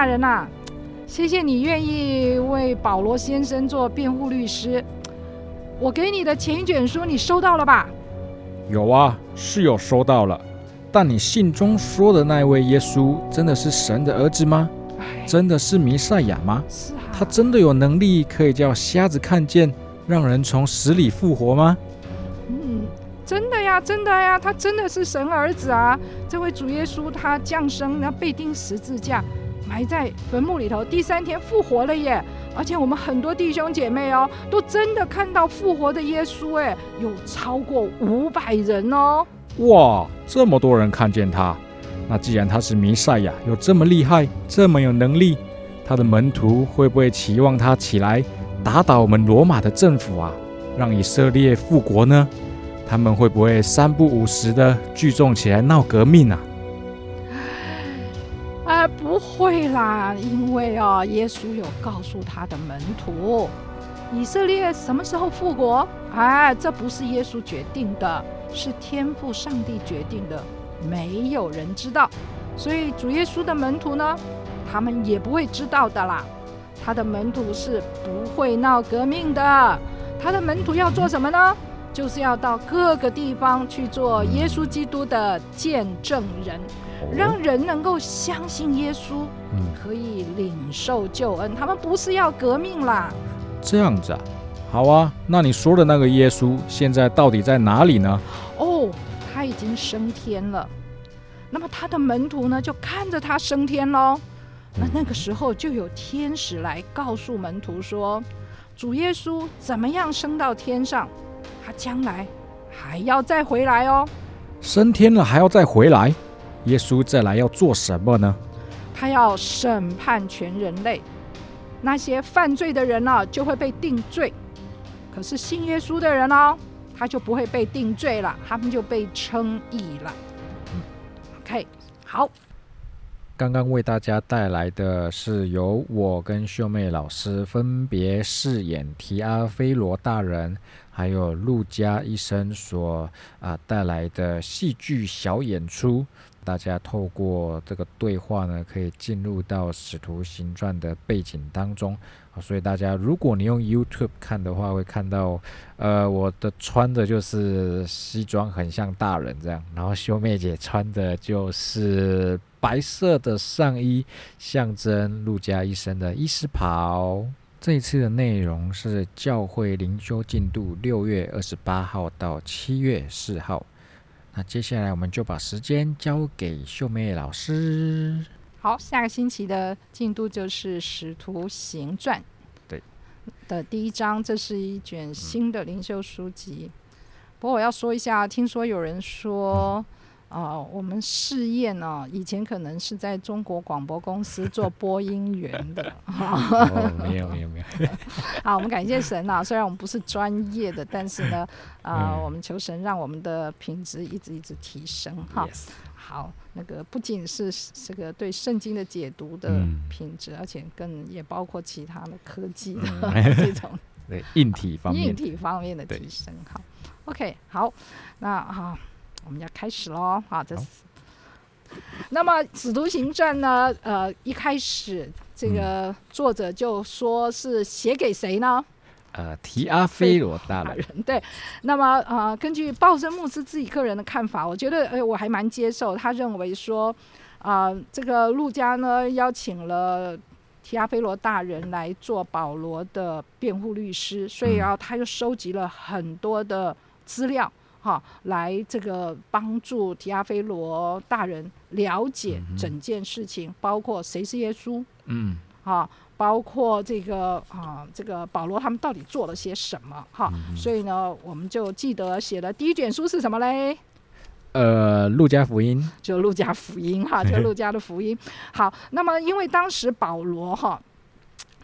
大人呐，谢谢你愿意为保罗先生做辩护律师。我给你的前一卷书你收到了吧？有啊，是有收到了。但你信中说的那位耶稣，真的是神的儿子吗？真的是弥赛亚吗？是啊。他真的有能力可以叫瞎子看见，让人从死里复活吗？嗯，真的呀，真的呀，他真的是神儿子啊！这位主耶稣他降生，然后被钉十字架，埋在坟墓里头，第三天复活了耶！而且我们很多弟兄姐妹哦，都真的看到复活的耶稣，哎，有超过五百人哦。哇，这么多人看见他，那既然他是弥赛亚，有这么厉害，这么有能力，他的门徒会不会期望他起来打倒我们罗马的政府啊，让以色列复国呢？他们会不会三不五时的聚众起来闹革命啊？啊，不会啦，因为啊，耶稣有告诉他的门徒，以色列什么时候复国？哎，这不是耶稣决定的。是天赋上帝决定的，没有人知道，所以主耶稣的门徒呢，他们也不会知道的啦。他的门徒是不会闹革命的，他的门徒要做什么呢？就是要到各个地方去做耶稣基督的见证人，让人能够相信耶稣，可以领受救恩。他们不是要革命啦。这样子啊。好啊，那你说的那个耶稣现在到底在哪里呢？哦，他已经升天了。那么他的门徒呢，就看着他升天喽。那那个时候就有天使来告诉门徒说，主耶稣怎么样升到天上？他将来还要再回来哦。升天了还要再回来？耶稣再来要做什么呢？他要审判全人类，那些犯罪的人呢，就会被定罪。可是信耶稣的人哦，他就不会被定罪了，他们就被称义了。嗯 OK，好。刚刚为大家带来的是由我跟秀妹老师分别饰演提阿菲罗大人，还有陆家医生所啊带来的戏剧小演出。大家透过这个对话呢，可以进入到《使徒行传》的背景当中啊。所以大家，如果你用 YouTube 看的话，会看到，呃，我的穿的就是西装，很像大人这样。然后秀妹姐穿的就是白色的上衣，象征陆家医生的医师袍。这一次的内容是教会灵修进度，六月二十八号到七月四号。那接下来我们就把时间交给秀妹老师。好，下个星期的进度就是《使徒行传》对的第一章，这是一卷新的灵修书籍。不过我要说一下，听说有人说。啊，我们试验呢，以前可能是在中国广播公司做播音员的。没有没有没有。好，我们感谢神啊！虽然我们不是专业的，但是呢，啊，我们求神让我们的品质一直一直提升哈。好，那个不仅是这个对圣经的解读的品质，而且更也包括其他的科技的 这种对硬体方面硬体方面的提升。好，OK，好，那哈。我们要开始喽，好，这是。那么《使徒行传》呢？呃，一开始这个作者就说是写给谁呢？呃，提阿菲罗大人。对。那么呃，根据鲍森牧师自己个人的看法，我觉得呃我还蛮接受。他认为说，啊，这个陆家呢邀请了提阿菲罗大人来做保罗的辩护律师，所以啊，他就收集了很多的资料。哈，来这个帮助提阿菲罗大人了解整件事情，包括谁是耶稣，嗯，哈，包括这个啊，这个保罗他们到底做了些什么，哈，所以呢，我们就记得写的第一卷书是什么嘞？呃，路加福音，就路加福音，哈，就路加的福音。好，那么因为当时保罗哈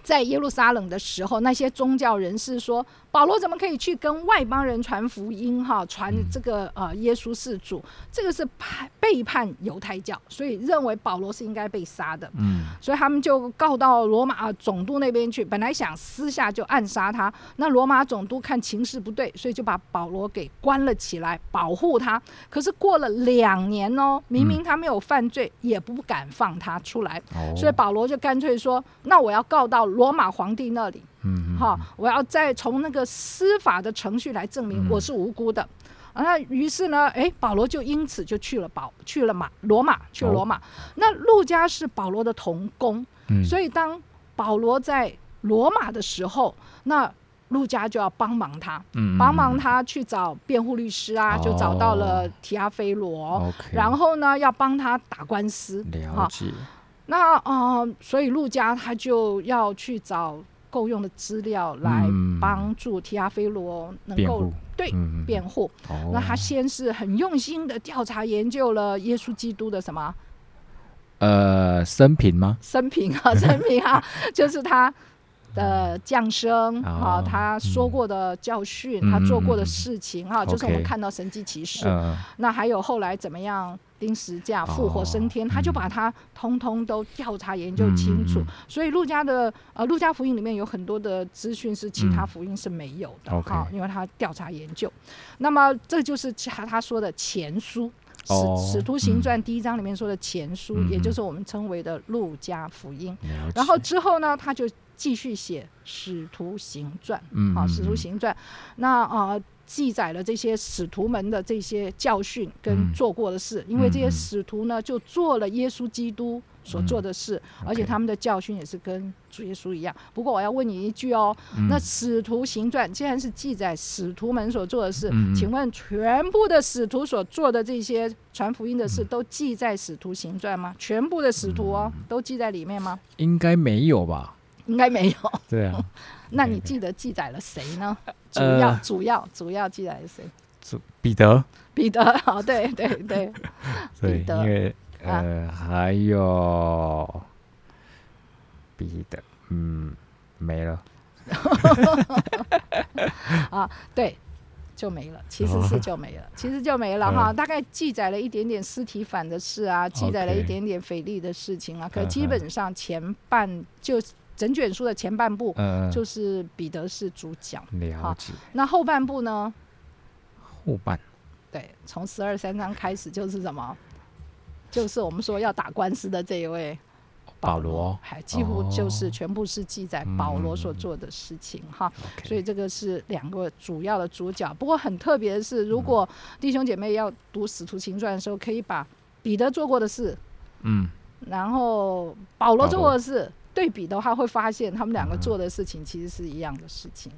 在耶路撒冷的时候，那些宗教人士说保罗怎么可以去跟外邦人传福音？哈，传这个呃耶稣是主，这个是叛背叛犹太教，所以认为保罗是应该被杀的。嗯，所以他们就告到罗马总督那边去，本来想私下就暗杀他，那罗马总督看情势不对，所以就把保罗给关了起来，保护他。可是过了两年哦，明明他没有犯罪，也不敢放他出来，哦，所以保罗就干脆说：“那我要告到罗马皇帝那里。”嗯，哈，我要再从那个司法的程序来证明嗯。我是无辜的。啊，那于是呢，哎，保罗就因此就去了保去了马罗马，去了罗马。那路加是保罗的同工，嗯，所以当保罗在罗马的时候，那陆家就要帮忙他，嗯帮忙他去找辩护律师啊，就找到了哦。提阿菲罗。然后呢，要帮他打官司，了解，那啊、呃所以陆家他就要去找够用的资料来嗯。帮助提阿菲罗能够，对嗯，辩护。哦，那他先是很用心的调查研究了耶稣基督的什么？呃生平吗？生平啊，生平啊，就是他的降生啊哦，他说过的教训，嗯。他做过的事情啊，就是我们看到神迹奇事。嗯，那还有后来怎么样钉十架、复活升天，哦他就嗯把它通通都调查研究清楚。所以路加的呃路加福音里面有很多的资讯是其他嗯福音是没有的哈、因为他调查研究。那么这就是他他说的前书。使哦使徒行传第一章里面说的前书，嗯也就是我们称为的路加福音。然后之后呢，他就继续写使徒行传。好，嗯好使徒嗯行传，那呃记载了这些使徒们的这些教训跟嗯做过的事，因为这些使徒呢就做了耶稣基督所做的事，而且他们的教训也是跟主耶稣一样。不过我要问你一句哦，嗯那使徒行传既然是记载使徒们所做的事，请问全部的使徒所做的这些传福音的嗯事都记在使徒行传吗？全部的使徒哦都记在里面吗？应该没有吧？应该没有。对啊，那你记得记载了谁呢？主呃要、主要主要记载是谁？主彼得，彼得，哦，对对对，对，彼得。因为呃还有彼得，嗯，没了，啊对，就没了，其实是就没了，其实就没了嗯。哈。大概记载了一点点尸体反的事啊，记载了一点点腓力的事情啊，可嗯基本上前半就整卷书的前半部嗯，就是彼得是主角，好了解。那后半部呢？后半，对，从十二三章开始就是什么？就是我们说要打官司的这一位保罗。还几乎就是哦全部是记载保罗所做的事情哈。所以这个是两个主要的主角。不过很特别的是，如果弟兄姐妹要读《使徒行传》的时候，可以把彼得做过的事，嗯，然后保罗。做过的事对比的话，会发现他们两个嗯做的事情其实是一样的事情。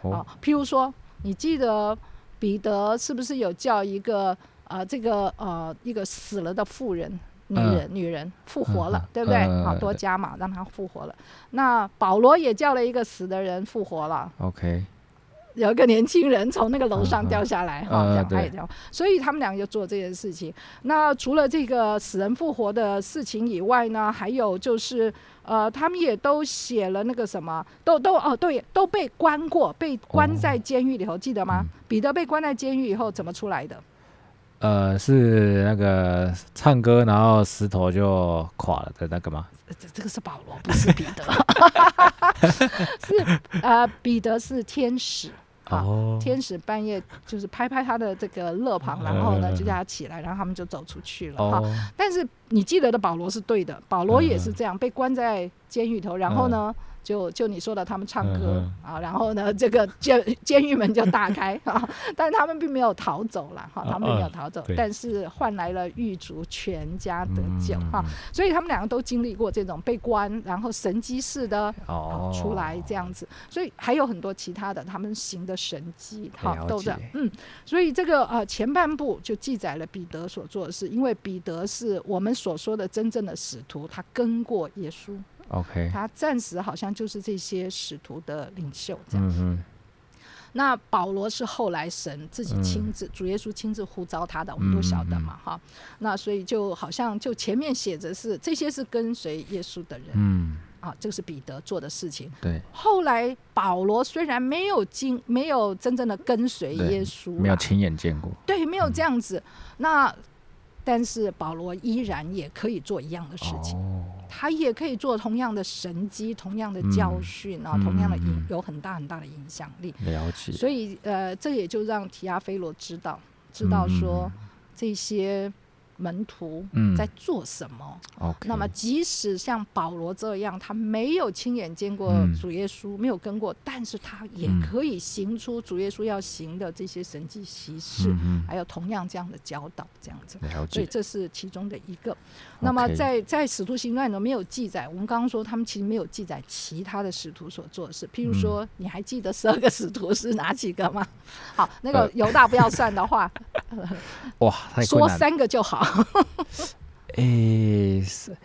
哦啊，譬如说，你记得彼得是不是有叫一个呃这个呃一个死了的妇人？女嗯人，女人复活了，对不对？嗯好多加嘛，让她复活了。那保罗也叫了一个死的人复活了，，OK，有一个年轻人从那个楼上掉下来，哈、呃这样对他也掉，所以他们两个就做这件事情。那除了这个死人复活的事情以外呢，还有就是，呃，他们也都写了那个什么，都都哦，对，都被关过，被关在监狱里头，记得吗？嗯彼得被关在监狱以后怎么出来的？呃，是那个唱歌，然后石头就垮了的那个吗？呃这这个是保罗，不是彼得，是呃，彼得是天使。好哦，天使半夜就是拍拍他的这个肋旁，然后呢嗯就叫他起来，然后他们就走出去了哈。哦，但是你记得的保罗是对的，保罗也是嗯这样被关在监狱头，然后呢，就就你说的他们唱歌嗯啊，然后呢这个监 监狱门就大开啊，但是他们并没有逃走了哈，他们并没有逃走但是换来了狱卒全家得救嗯。哈，所以他们两个都经历过这种被关，然后神机式的出来这样子，所以还有很多其他的他们行的神迹，哈，了都这样，嗯，所以这个呃前半部就记载了彼得所做的事，因为彼得是我们所说的真正的使徒，他跟过耶稣，，OK，他暂时好像就是这些使徒的领袖这样。嗯哼，那保罗是后来神自己亲嗯。自，主耶稣亲自呼召他的，我们都晓得嘛，哈。那所以就好像就前面写着是这些是跟随耶稣的人，嗯，啊，这个是彼得做的事情。对，后来保罗虽然没有经没有真正的跟随耶稣，没有亲眼见过。对，没有这样子，那但是保罗依然也可以做一样的事情。哦，他也可以做同样的神机、同样的教训啊，嗯同样的影有很大很大的影响力。了解。所以呃，这也就让提亚菲罗知道，知道说这些门徒嗯在做什么。那么，即使像保罗这样，他没有亲眼见过嗯主耶稣，没有跟过，但是他也嗯可以行出主耶稣要行的这些神迹奇事，嗯还有同样这样的教导，这样子。所以。这是其中的一个。那么在在使徒行传里没有记载，我们刚刚说他们其实没有记载其他的使徒所做的事。譬如说，你还记得十二个使徒是哪几个吗？好，那个呃犹大不要算的话，哇，说。三个就好。诶，是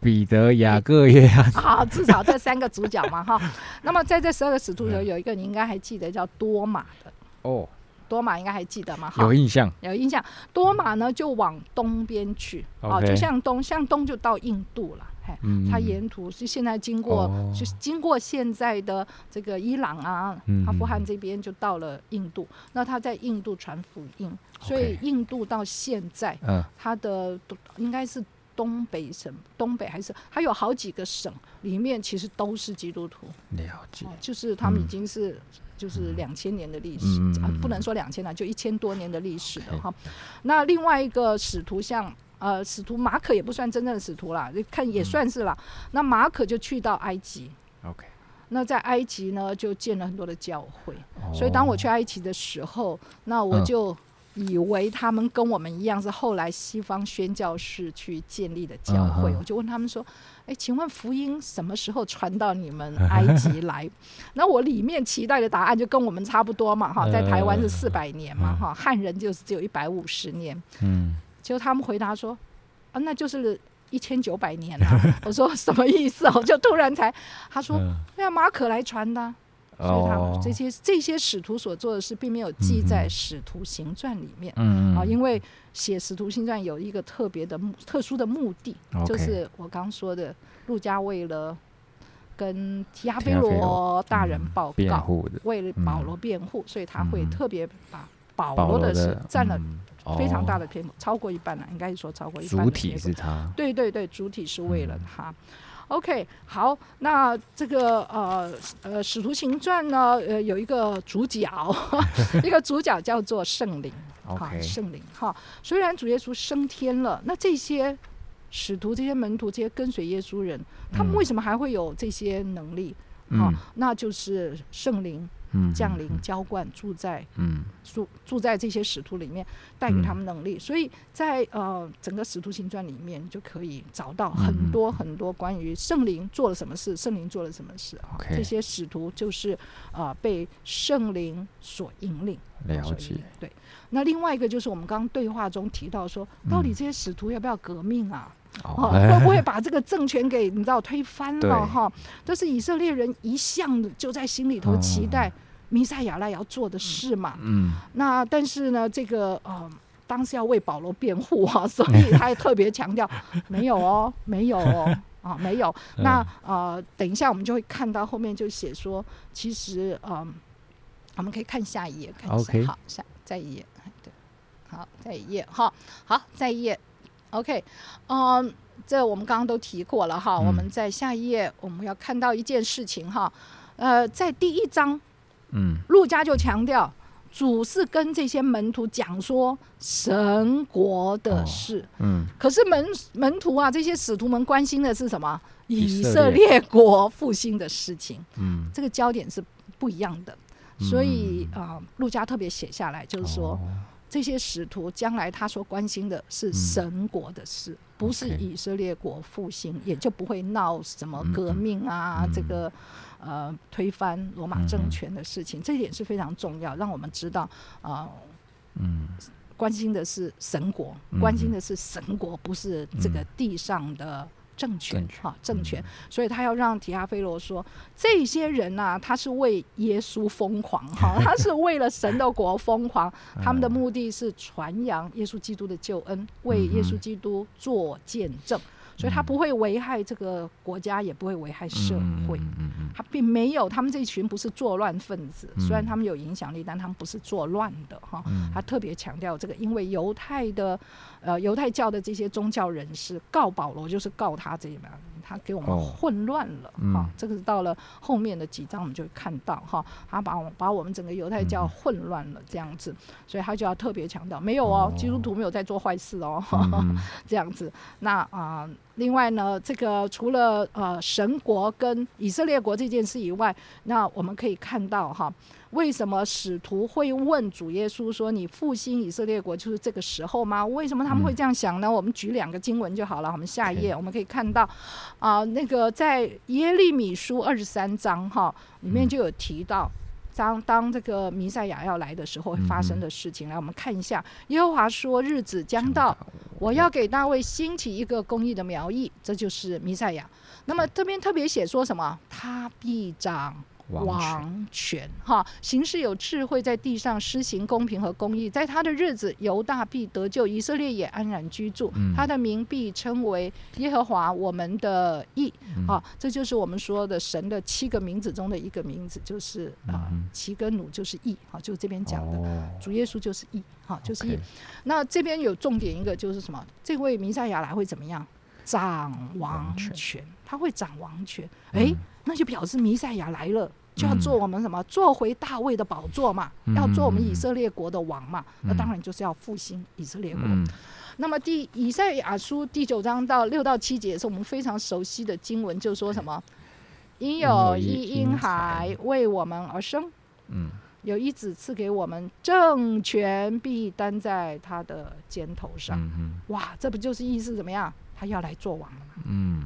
彼得、雅各、约翰。好，至少这三个主角嘛，哈。那么在这十二个使徒里头，嗯有一个你应该还记得叫多马的，哦，多马应该还记得吗？有，印象。有印象。多马呢就往东边去，哦就向东，向东就到印度了，嘿。嗯，它沿途是现在经过，哦就是经过现在的这个伊朗啊、嗯阿富汗这边，就到了印度。那他在印度传福音，所以印度到现在，嗯它的东应该是东北省，东北还是还有好几个省，里面其实都是基督徒，了解哦。就是他们已嗯经是。就是两千年的历史、不能说两千了，就一千多年的历史了哈。那另外一个使徒像呃使徒马可也不算真正的使徒啦，就看也算是啦。那马可就去到埃及，OK，那在埃及呢就建了很多的教会，所以当我去埃及的时候，那我嗯。就以为他们跟我们一样是后来西方宣教士去建立的教会，嗯我就问他们说：“哎，请问福音什么时候传到你们埃及来？” 那我里面期待的答案就跟我们差不多嘛，哈，在台湾是四百年嘛，哈，汉人就是只有一百五十年。嗯，结果他们回答说：“啊，那就是一千九百年啊。” 我说：“什么意思？”我就突然才，他说：“嗯对啊，马可来传的啊、所以他哦，这些这些使徒所做的事，并没有记在《使徒行传》里面。嗯啊，因为写《使徒行传》有一个特别的目、特殊的目的，就是我刚说的，陆家为了跟提亚菲罗罗。大人嗯报告，为了保罗辩护，所以他会嗯。特别把保保罗罗的事占了嗯非常大的哦篇幅，超过一半了，应该是说超过一半主体是他。对对对，主体是为了嗯他。OK，好，那这个呃呃《使徒行传》呢，呃有一个主角，一个主角叫做圣灵，哈圣灵哈。虽然主耶稣升天了，那这些使徒、这些门徒、这些跟随耶稣人，他们嗯为什么还会有这些能力？哈、嗯那就是圣灵嗯降临、嗯浇灌、住在嗯住住在这些使徒里面，带给他嗯们能力。所以在呃整个使徒行传里面，就可以找到嗯很多很多关于圣灵做了什么事，圣灵做了什么事啊。这些使徒就是呃被圣灵所引领。了解对，那另外一个就是我们刚刚对话中提到说，到底这些使徒要不要革命啊？哦，会不会把这个政权给你知道推翻了哈？这是以色列人一向就在心里头期待弥赛亚来要做的事嘛。嗯那但是呢，这个呃，当时要为保罗辩护啊，所以他也特别强调 没有哦，没有哦。啊，没有。那呃，等一下我们就会看到后面就写说，其实呃，我们可以看下一页，看一下好，下再一页，哎对，好，再一页，哈，好，再一页，OK，嗯，这我们刚刚都提过了哈，嗯我们在下一页我们要看到一件事情哈，呃，在第一章嗯路家就强调，主是跟这些门徒讲说神国的哦事。嗯可是门门徒啊，这些使徒们关心的是什么？以以色色列国复兴的事情，嗯，这个焦点是不一样的。所以啊、呃路加特别写下来，就是说、哦这些使徒将来他所关心的是神国的事，不是以色列国复兴，也就不会闹什么革命啊，嗯这个呃推翻罗马政权的事情。这一点是非常重要，让我们知道啊。呃嗯关心的是神国，嗯关心的是神国，不是这个嗯地上的政权哈、政权。所以他要让提阿菲罗说，这些人呐、他是为耶稣疯狂哈，他是为了神的国疯狂，他们的目的是传扬耶稣基督的救恩，为耶稣基督做见证。所以他不会危害这个国家，也不会危害社会。嗯他并没有，他们这一群不是作乱分子，嗯虽然他们有影响力，但他们不是作乱的哈。嗯他特别强调这个，因为犹太的呃犹太教的这些宗教人士告保罗，就是告他这一嘛，他给我们哦混乱了哈、嗯这个是到了后面的几章我们就会看到哈，他把我把我们整个犹太教嗯混乱了这样子，所以他就要特别强调，没有哦，哦基督徒没有在做坏事哦。这样子。那啊、另外呢，这个除了呃神国跟以色列国这件事以外，那我们可以看到哈，为什么使徒会问主耶稣说：“你复兴以色列国就是这个时候吗？”为什么他们会这样想呢？我们举两个经文就好了。我们下一页我们可以看到啊、那个在耶利米书二十三章哈里面就有提到。当当这个弥赛亚要来的时候会发生的事情，来我们看一下。耶和华说：“日子将到，我要给大卫兴起一个公义的苗裔，这就是弥赛亚。那么这边特别写说什么？他必掌王权，哈，行事有智慧，在地上施行公平和公义。在他的日子，犹大必得救，以色列也安然居住。嗯他的名必称为耶和华我们的义。嗯啊，这就是我们说的神的七个名字中的一个名字，就是啊嗯，齐跟努就是义，啊，就是这边讲的。哦主耶稣就是义，哈，就是义。那这边有重点一个就是什么？这位弥赛亚来会怎么样？掌王权，他会掌王权。诶，嗯那就表示弥赛亚来了。就要嗯做我们什么？做回大卫的宝座嘛，嗯要做我们以色列国的王嘛。那嗯当然就是要复兴以色列国。嗯那么第以赛亚书第九章到六到七节是我们非常熟悉的经文，就说什么？因有一婴孩为我们而生，嗯有一子赐给我们，政权必担在他的肩头上。嗯哇，这不就是意思怎么样？他要来做王了吗？嗯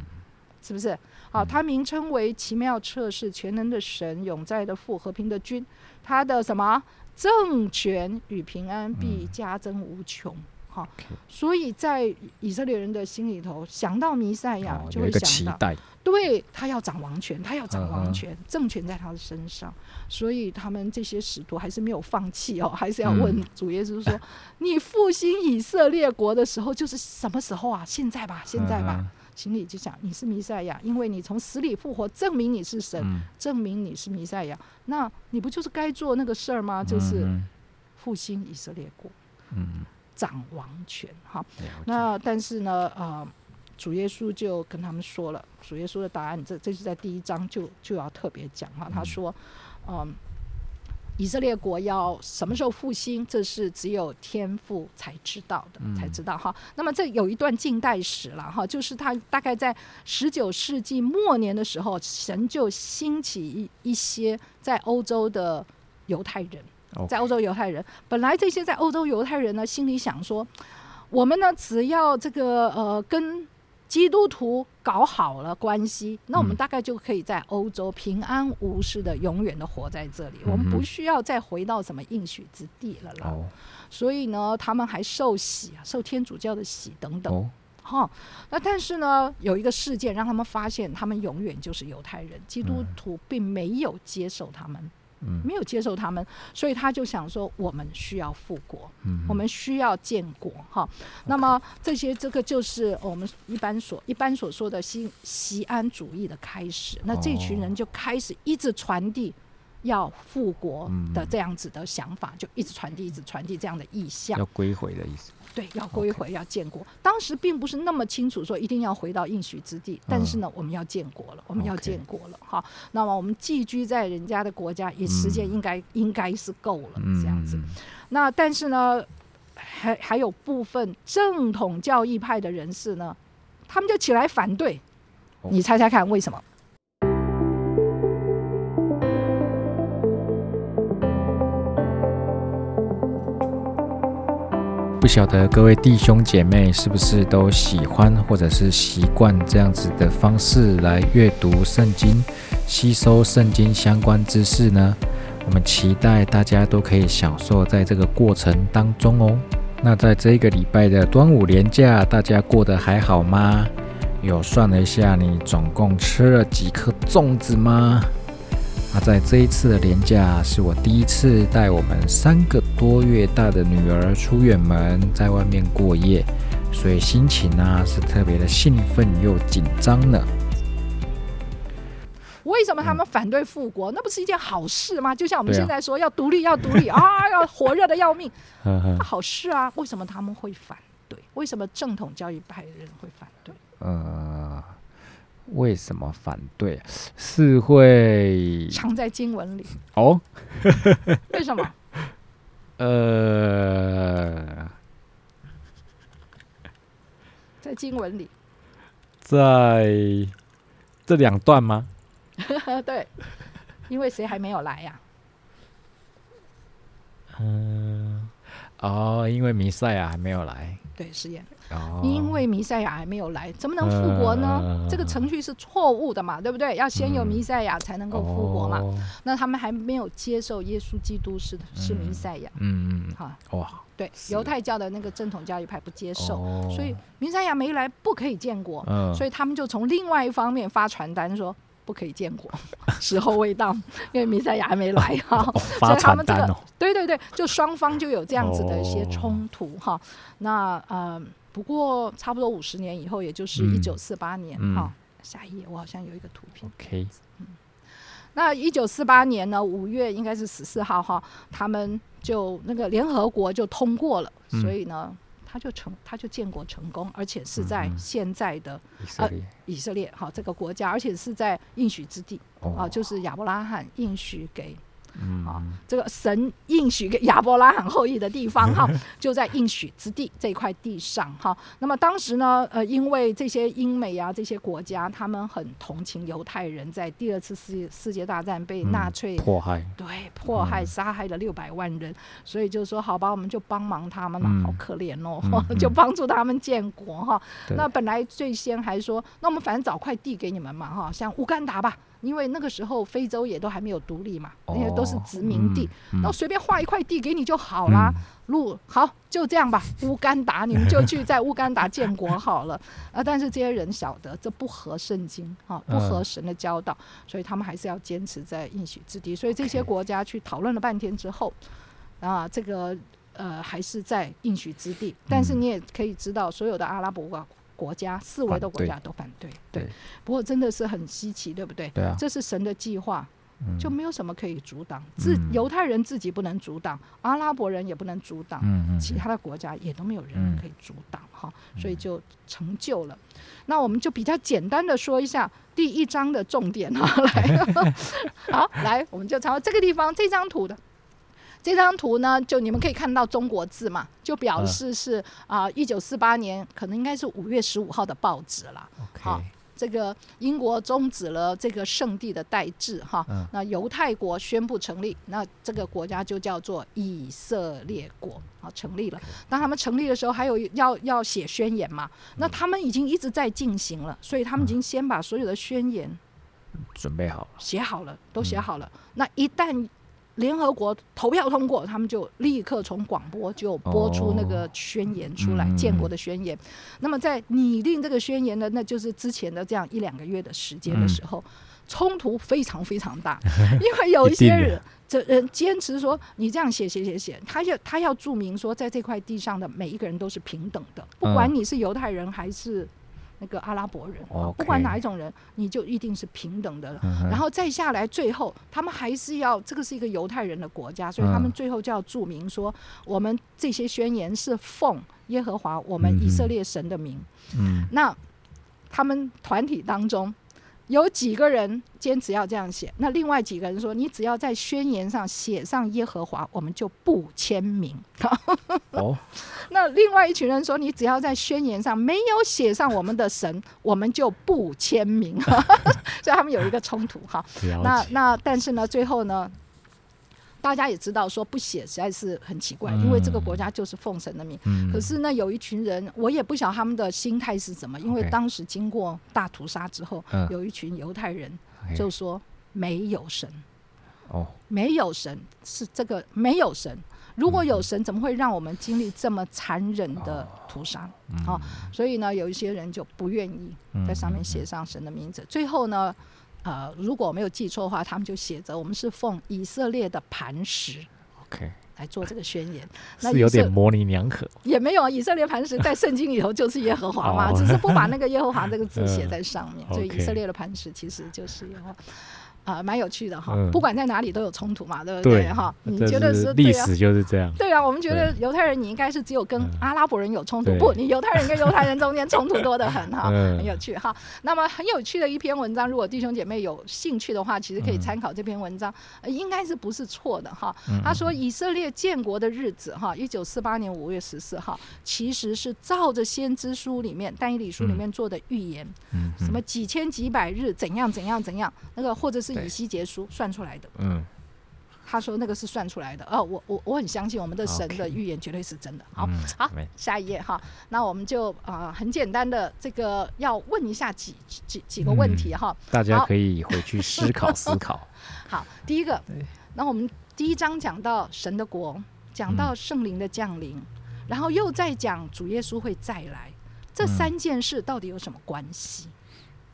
是不是？好，他名称为奇妙测试、全能的神、永在的父、和平的君。他的什么政权与平安必加增无穷。好所以在以色列人的心里头，想到弥赛亚哦，就会想到，待，对他要掌王权，他要掌王权，政权在他的身上，所以他们这些使徒还是没有放弃哦，还是要问嗯主耶稣说：“ 你复兴以色列国的时候，就是什么时候啊？现在吧，现在吧。嗯心里就想你是弥赛亚，因为你从死里复活，证明你是神，嗯证明你是弥赛亚。那你不就是该做那个事儿吗？就是嗯复兴以色列国，嗯掌王权。哈，那但是呢，呃，主耶稣就跟他们说了，主耶稣的答案，这这是在第一章就就要特别讲哈。他嗯说，嗯。以色列国要什么时候复兴？这是只有天父才知道的，嗯才知道哈。那么这有一段近代史了哈，就是他大概在十九世纪末年的时候，神就兴起一一些在欧洲的犹太人，在欧洲犹太人，本来这些在欧洲犹太人呢，心里想说，我们呢只要这个呃跟基督徒搞好了关系，那我们嗯大概就可以在欧洲平安无事的永远的活在这里，我们不需要再回到什么应许之地了啦。哦所以呢，他们还受洗啊，受天主教的洗等等。哦哈，那但是呢，有一个事件让他们发现，他们永远就是犹太人，基督徒并没有接受他们，嗯没有接受他们，所以他就想说，我们需要复国，嗯我们需要建国，哈。那么这些这个就是我们一般所一般所说的西西安主义的开始。那这群人就开始一直传递。要复国的这样子的想法，就一直传递，一直传递这样的意向。要归回的意思，对，要归回，要建国。当时并不是那么清楚说一定要回到应许之地，但是呢，我们要建国了，我们要建国了哈。那么我们寄居在人家的国家，也时间应该、应该是够了嗯这样子。嗯那但是呢，还还有部分正统教义派的人士呢，他们就起来反对。哦你猜猜看为什么？不晓得各位弟兄姐妹是不是都喜欢或者是习惯这样子的方式来阅读圣经、吸收圣经相关知识呢？我们期待大家都可以享受在这个过程当中哦。那在这一个礼拜的端午连假，大家过得还好吗？有算了一下，你总共吃了几颗粽子吗？那在这一次的连假，是我第一次带我们三个多月大的女儿出远门，在外面过夜。所以心情呢是特别的兴奋又紧张呢。为什么他们反对复国？那不是一件好事吗？就像我们现在说要独立，要独立啊，要火热的要命，那好事啊。为什么他们会反对？为什么正统教育派的人会反对？呃，为什么反对？是会藏在经文里，哦，为什么？呃，在经文里，在这两段吗？对，因为谁还没有来呀、嗯、哦，因为弥赛亚还没有来。对，实验，哦，因为弥赛亚还没有来，怎么能复国呢？呃这个程序是错误的嘛，对不对？要先有弥赛亚才能够复国嘛。哦。那他们还没有接受耶稣基督是是弥赛亚，嗯嗯，哈，哇，对，犹太教的那个正统教育派不接受，哦。所以弥赛亚没来不可以建国，嗯，所以他们就从另外一方面发传单说。不可以建国，时候未到，因为弥赛亚还没来哈。哦所以他们这个哦，对对对，就双方就有这样子的一些哦冲突哈。那呃，不过差不多五十年以后，也就是嗯一九四八年嗯哈。下一页我好像有一个图片。OK，那一九四八年呢，五月应该是十四号哈，他们就那个联合国就通过了，嗯所以呢，他就成他就建国成功，而且是在现在的以色列。以色列哈这个国家，而且是在应许之地啊，哦，就是亚伯拉罕应许给嗯啊这个神应许给亚伯拉罕后裔的地方 哈，就在应许之地这块地上哈。那么当时呢，呃，因为这些英美啊这些国家，他们很同情犹太人，在第二次世界世界大战被嗯纳粹、迫害，对迫害嗯杀害了六百万人，所以就说好吧，我们就帮忙他们了，嗯好可怜哦，就帮助他们建国哈。那本来最先还说，那我们反正找块地给你们嘛哈，像乌干达吧。因为那个时候非洲也都还没有独立嘛，那些都是殖民地，嗯，那我随便划一块地给你就好啦。路好就这样吧，乌干达你们就去在乌干达建国 好了。啊，但是这些人晓得这不合圣经啊，不合神的教导，所以他们还是要坚持在应许之地。所以这些国家去讨论了半天之后，啊，这个呃还是在应许之地。但是嗯你也可以知道，所有的阿拉伯国国家、四维的国家都反对。对对，不过真的是很稀奇，对不对？对啊，这是神的计划，嗯就没有什么可以阻挡。自嗯犹太人自己不能阻挡，阿拉伯人也不能阻挡，其他的国家也都没有人嗯可以阻挡哈，所以就成就了。那我们就比较简单的说一下第一章的重点哈，来，好，来，我们就朝这个地方这张图的。这张图呢，就你们可以看到中国字嘛，就表示是啊，一九四八年，可能应该是五月十五号的报纸了。好这个英国终止了这个圣地的代治哈，嗯。那犹太国宣布成立，那这个国家就叫做以色列国啊，成立了。当他们成立的时候，还有要要写宣言嘛，那他们已经一直在进行了，所以他们已经先把所有的宣言准备好了，写好了，都写好了。那一旦联合国投票通过，他们就立刻从广播就播出那个宣言出来，嗯建国的宣言。那么在拟定这个宣言的，那就是之前的这样一两个月的时间的时候，冲突非常非常大，因为有一些人。这人坚持说，你这样写写写写，他要他要注明说，在这块地上的每一个人都是平等的，不管你是犹太人还是那个阿拉伯人，不管哪一种人，你就一定是平等的了。嗯然后再下来，最后他们还是要，这个是一个犹太人的国家，所以他们嗯。最后就要注明说，我们这些宣言是奉耶和华我们以色列神的名。嗯。那他们团体当中有几个人坚持要这样写，那另外几个人说，你只要在宣言上写上耶和华，我们就不签名。哦，那另外一群人说，你只要在宣言上没有写上我们的神，我们就不签名。所以他们有一个冲突哈。那，那但是呢，最后呢，大家也知道说不写实在是很奇怪，因为这个国家就是奉神的名。嗯。可是呢，有一群人，我也不晓得他们的心态是什么，因为当时经过大屠杀之后，嗯。有一群犹太人就说没有神，哦，没有神是这个没有神。如果有神，怎么会让我们经历这么残忍的屠杀？好、所以呢，有一些人就不愿意在上面写上神的名字。最后呢，呃，如果我没有记错的话，他们就写着我们是奉以色列的磐石，OK，来做这个宣言。那是有点模棱两可。也没有，以色列磐石在圣经里头就是耶和华嘛，哦只是不把那个耶和华这个字写嗯在上面，所以以色列的磐石其实就是耶和华。啊、蛮有趣的哈，嗯不管在哪里都有冲突嘛，对不对哈，你觉得是？历史就是这样。对啊，我们觉得犹太人你应该是只有跟嗯阿拉伯人有冲突，不，你犹太人跟犹太人中间冲突多得很哈，嗯很有趣哈。那么很有趣的一篇文章，如果弟兄姐妹有兴趣的话，其实可以嗯参考这篇文章，呃应该是不是错的哈。嗯他说以色列建国的日子哈，一九四八年五月十四号，其实是照着先知书里面但以理书里面做的预言，什么几千几百日怎样怎样怎样，那个或者是对以西结书算出来的。嗯他说那个是算出来的哦，我我我很相信我们的神的预言绝对是真的。好，嗯好，下一页哈，那我们就啊、呃很简单的这个要问一下几几几个问嗯题哈。大家可以回去思考 思考。好，第一个，那我们第一章讲到神的国，讲嗯到圣灵的降临，然后又在讲主耶稣会再来，这嗯三件事到底有什么关系？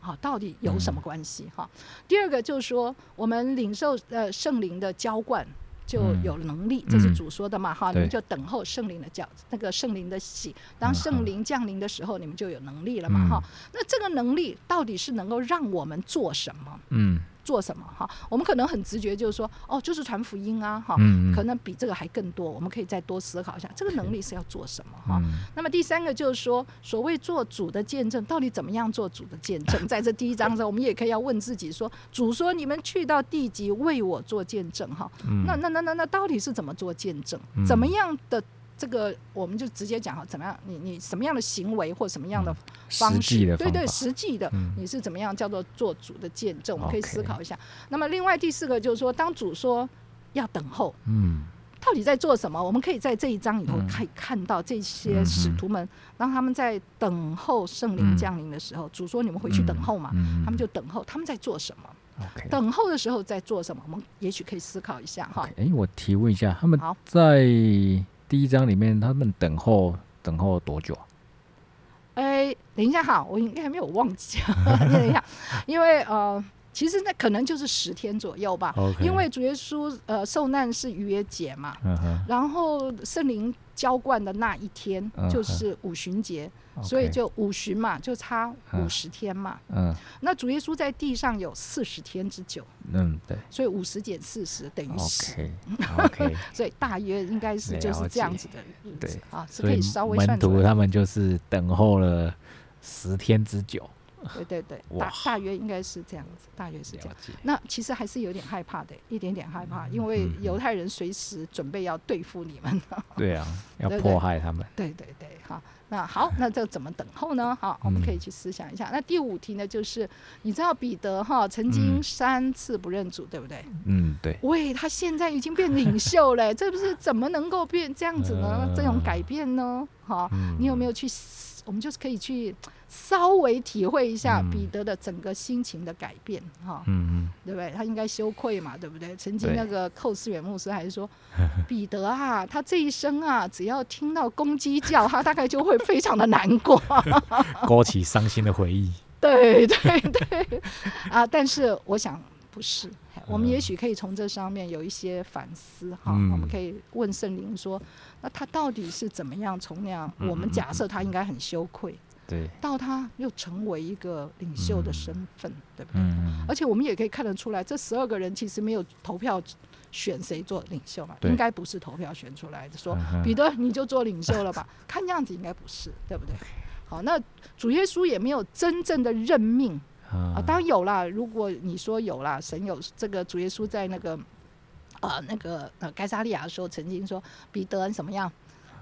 好，到底有什么关系？哈，第二个就是说，我们领受呃圣灵的浇灌。就嗯有能力，这是嗯主说的嘛，哈，你们就等候圣灵的教，那个圣灵的喜，当嗯圣灵降临的时候，你们就有能力了嘛，哈。那这个能力到底是能够让我们做什么？嗯做什么哈？我们可能很直觉就是说，哦，就是传福音啊，哈。嗯，可能比这个还更多，我们可以再多思考一下，这个能力是要做什么哈？嗯那么第三个就是说，所谓做主的见证，到底怎么样做主的见证？在这第一章中，我们也可以要问自己说，主说你们去到地级为我做见证哈，嗯那那那那那到底是怎么做见证？嗯怎么样的这个，我们就直接讲哈，怎么样？你你什么样的行为或什么样的方式？对对，实际的，嗯你是怎么样叫做做主的见证？我们可以思考一下。那么另外第四个就是说，当主说要等候，嗯到底在做什么？我们可以在这一章里头嗯可以看到这些嗯使徒们，当他们在等候圣灵降临的时候，主说你们回去等候嘛，嗯他们就等候，他们在做什么等候的时候在做什么？我们也许可以思考一下哈。哎，我提问一下，他们好在第一章里面，他们等候等候多久啊？哎，等一下哈，我应该还没有忘记，等一下，因为呃，其实那可能就是十天左右吧。因为主耶稣呃受难是逾越节嘛，然后圣灵浇灌的那一天嗯就是五旬节，所以就五旬嘛，就差嗯。五十天嘛。嗯。那主耶稣在地上有四十天之久，嗯对。所以五十减四十等于十，，OK OK，所以大约应该是就是这样子的日对。子啊，是可以稍微算出来。徒他们就是等候了十天之久，对对对，大大约应该是这样子，大约是这样。那其实还是有点害怕的，一点点害怕，因为犹太人随时准备要对付你们。对啊，要迫害他们，对对对，好，那好，那这怎么等候呢？好，我们可以去思想一下。那第五题呢，就是你知道彼得哈曾经嗯三次不认主，对不对？嗯对，喂，他现在已经变领袖了，这不是 怎么能够变这样子呢？这种改变呢？哈，嗯你有没有去思？我们就是可以去稍微体会一下嗯彼得的整个心情的改变，哈。嗯嗯对不对？他应该羞愧嘛，对不对？曾经那个寇斯远牧师还说，彼得啊，他这一生啊，只要听到公鸡叫，他大概就会非常的难过。嗯，勾起伤心的回忆，对对对，啊，但是我想不是，我们嗯也许可以从这上面有一些反思哈。嗯我们可以问圣灵说，那他到底是怎么样从那样？我们假设他应该很羞愧，对，到他又成为一个领袖的身份，对不对？嗯而且我们也可以看得出来，这十二个人其实没有投票选谁做领袖嘛，对应该不是投票选出来的。说嗯彼得你就做领袖了吧？看样子应该不是，对不对？好，那主耶稣也没有真正的任命啊，啊当然有啦。如果你说有啦，神有这个主耶稣在那个呃那个呃该撒利亚的时候，曾经说彼得你怎么样？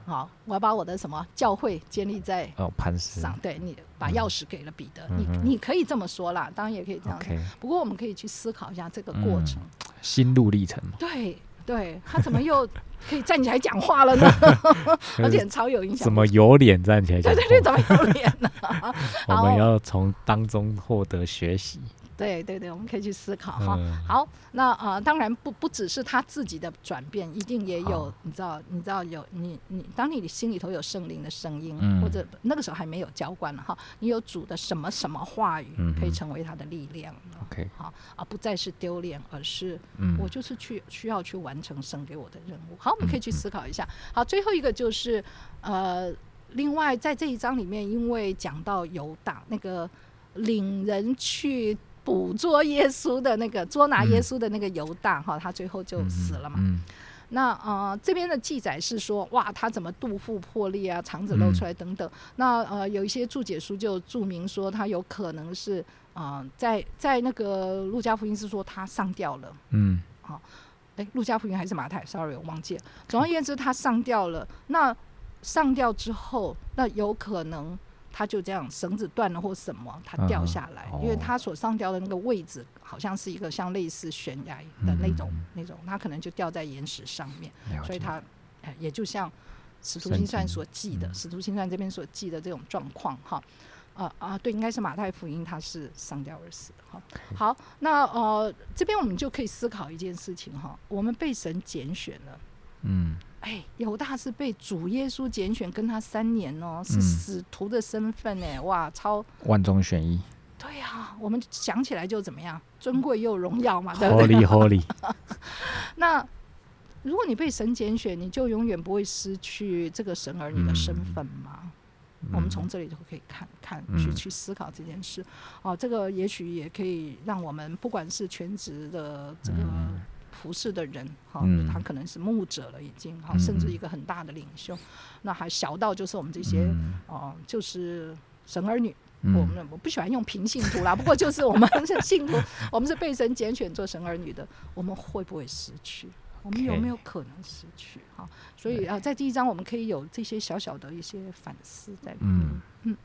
好，我要把我的什么教会建立在哦磐石。上，对你把钥匙给了彼得，你你可以这么说啦，当然也可以这样不过我们可以去思考一下这个过程。心路历程嘛，对对，他怎么又 可以站起来讲话了呢？而且超有影响。怎么有脸站起来讲对对对，怎么有脸呢？我们要从当中获得学习，对对对，我们可以去思考哈。嗯。好，那呃，当然不不只是他自己的转变，一定也有，你知道，你知道有你你，当你心里头有圣灵的声音，嗯。或者那个时候还没有浇灌了哈，你有主的什么什么话语，嗯可以成为他的力量，OK，好，而不再是丢脸，而是嗯，我就是去需要去完成神给我的任务。好，我们可以去嗯。思考一下。好，最后一个就是呃，另外在这一章里面，因为讲到犹大那个领人去捕捉耶稣的那个捉拿耶稣的那个犹大哈，他最后就死了嘛。嗯那呃这边的记载是说，哇，他怎么肚腹破裂啊，肠子露出来等等。那呃有一些注解书就注明说，他有可能是呃在在那个路加福音是说他上吊了。嗯好哎，路加福音还是马太？Sorry，我忘记了。总而言之，他上吊了。那上吊之后，那有可能他就这样绳子断了或什么，他掉嗯下来，哦。因为他所上吊的那个位置好像是一个像类似悬崖的那种、嗯那种，他可能就掉在岩石上面，所以他哎也就像《使徒圣行传》所记的，嗯使徒行传》这边所记的这种状况哈。啊啊，对，应该是马太福音，他是上吊而死的哈。好，那呃，这边我们就可以思考一件事情哈，我们被神拣选了，嗯哎，犹大是被主耶稣拣选，跟他三年哦，是嗯使徒的身份哎，哇，超万中选一对呀、我们想起来就怎么样，尊贵又荣耀嘛，对不对？，Holy Holy，那如果你被神拣选，你就永远不会失去这个神儿女的身份嘛。我们从这里就可以看看去嗯去思考这件事。哦，这个也许也可以让我们不管是全职的这个嗯服侍的人，哈、嗯他可能是牧者了已经，哈、嗯甚至一个很大的领袖，那还小到就是我们这些嗯哦、就是神儿女。嗯我们我不喜欢用平信徒啦，不过就是我们 是信徒，我们是被神拣选做神儿女的，我们会不会失去？我们有没有可能失去？哈，所以啊，在第一章我们可以有这些小小的一些反思在里面。嗯嗯，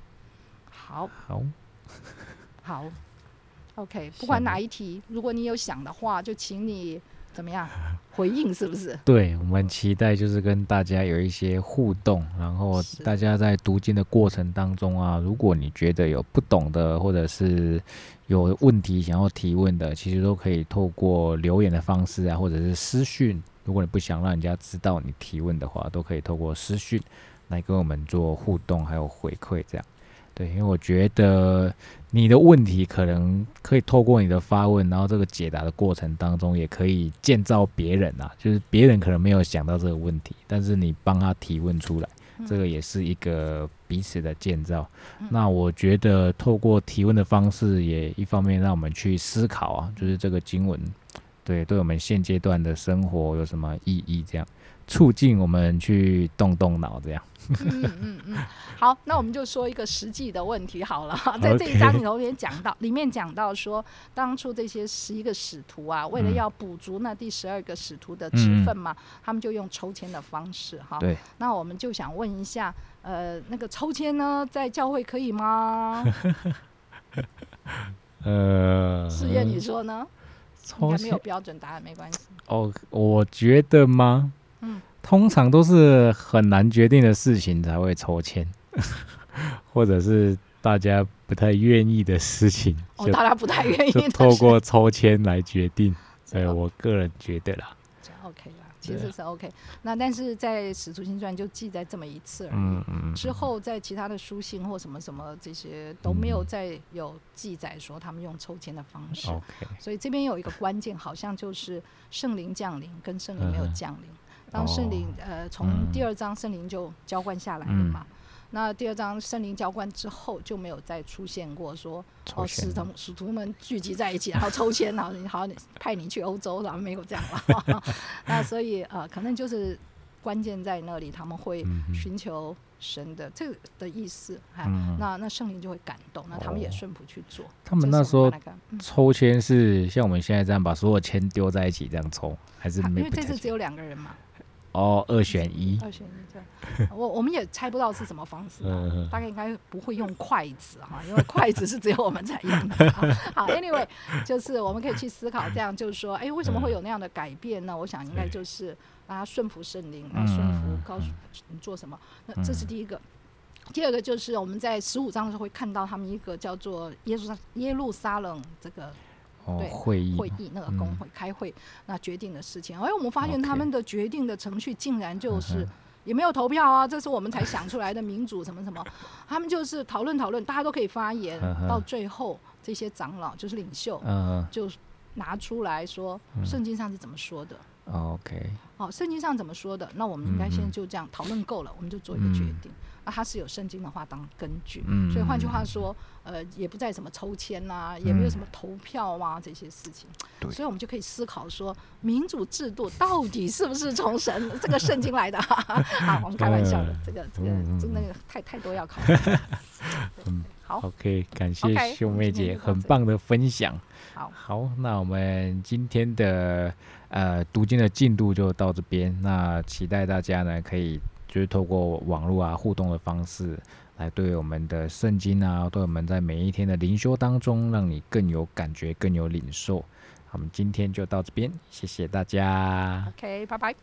好，好，好，OK，不管哪一题，如果你有想的话，就请你怎么样 回应，是不是？对我们期待就是跟大家有一些互动，然后大家在读经的过程当中啊，如果你觉得有不懂的，或者是有问题想要提问的，其实都可以透过留言的方式啊，或者是私讯。如果你不想让人家知道你提问的话，都可以透过私讯来跟我们做互动，还有回馈这样。对，因为我觉得你的问题可能可以透过你的发问，然后这个解答的过程当中，也可以建造别人啊，就是别人可能没有想到这个问题，但是你帮他提问出来，这个也是一个彼此的建造。嗯。那我觉得透过提问的方式，也一方面让我们去思考啊，就是这个经文对对我们现阶段的生活有什么意义，这样促进我们去动动脑，这样。嗯嗯嗯，好，那我们就说一个实际的问题好了。在这一章里头也讲到，里面讲到说，当初这些十一个使徒啊，为了嗯要补足那第十二个使徒的职分嘛，他们就用抽签的方式哈。对，那我们就想问一下，呃，那个抽签呢，在教会可以吗？呃，试验你说呢？应抽该没有标准答案，没关系。哦，我觉得吗？嗯，通常都是很难决定的事情才会抽签，或者是大家不太愿意的事情，哦，大家不太愿意透过抽签来决定。对这个我个人觉得啦，这 OK 啦，其实是 OK。那但是在《使徒行传》就记载这么一次而已。嗯嗯，之后在其他的书信或什么什么这些都没有嗯再有记载说他们用抽签的方式，OK，所以这边有一个关键，好像就是圣灵降临跟圣灵没有嗯降临。当圣灵哦。呃从嗯。第二章圣灵就浇灌下来了嘛，那第二章圣灵浇灌之后就没有再出现过说哦使徒使徒们聚集在一起，然后抽签，然后你好你派你去欧洲，然后没有这样了。那所以呃可能就是关键在那里，他们会寻求神的这个的意思，哈、嗯。那那圣灵就会感动，那他们也哦。顺服去做。他们那时候抽签是像我们现在这样把所有签丢在一起这样抽，还是啊因为这次只有两个人嘛，哦二选一？二选一这样，我我们也猜不到是什么方式、啊嗯，大概应该不会用筷子哈，因为筷子是只有我们才用的。啊 好，anyway，就是我们可以去思考，这样就是说，哎，为什么会有那样的改变呢？我想应该就是让他顺服圣灵，来顺服嗯告诉你做什么。那这是第一个。第二个就是我们在十五章的时候会看到他们一个叫做耶路撒耶路撒冷这个哦，对会议。会议那个工会开会，那决定的事情。哎，我们发现他们的决定的程序竟然就是也没有投票啊，这是我们才想出来的民主什么什么，他们就是讨论讨论，大家都可以发言到最后这些长老就是领袖嗯就拿出来说嗯。圣经上是怎么说的。嗯，OK，哦，圣经上怎么说的？那我们应该先就这样讨论够了，我们就做一个决定。啊，它是有圣经的话当根据，嗯所以换句话说，呃，也不再什么抽签啦、也没有什么投票啊、这些事情。对所以我们就可以思考说，民主制度到底是不是从神这个圣经来的？啊，我们开玩笑的，这个这个嗯真的太太多要考虑。嗯好，OK，感谢秀妹姐很棒的分享。好，好，那我们今天的呃读经的进度就到这边。那期待大家呢可以就是透过网络啊互动的方式，来对我们的圣经啊，对我们在每一天的灵修当中，让你更有感觉、更有领受。我们今天就到这边，谢谢大家。OK，拜拜。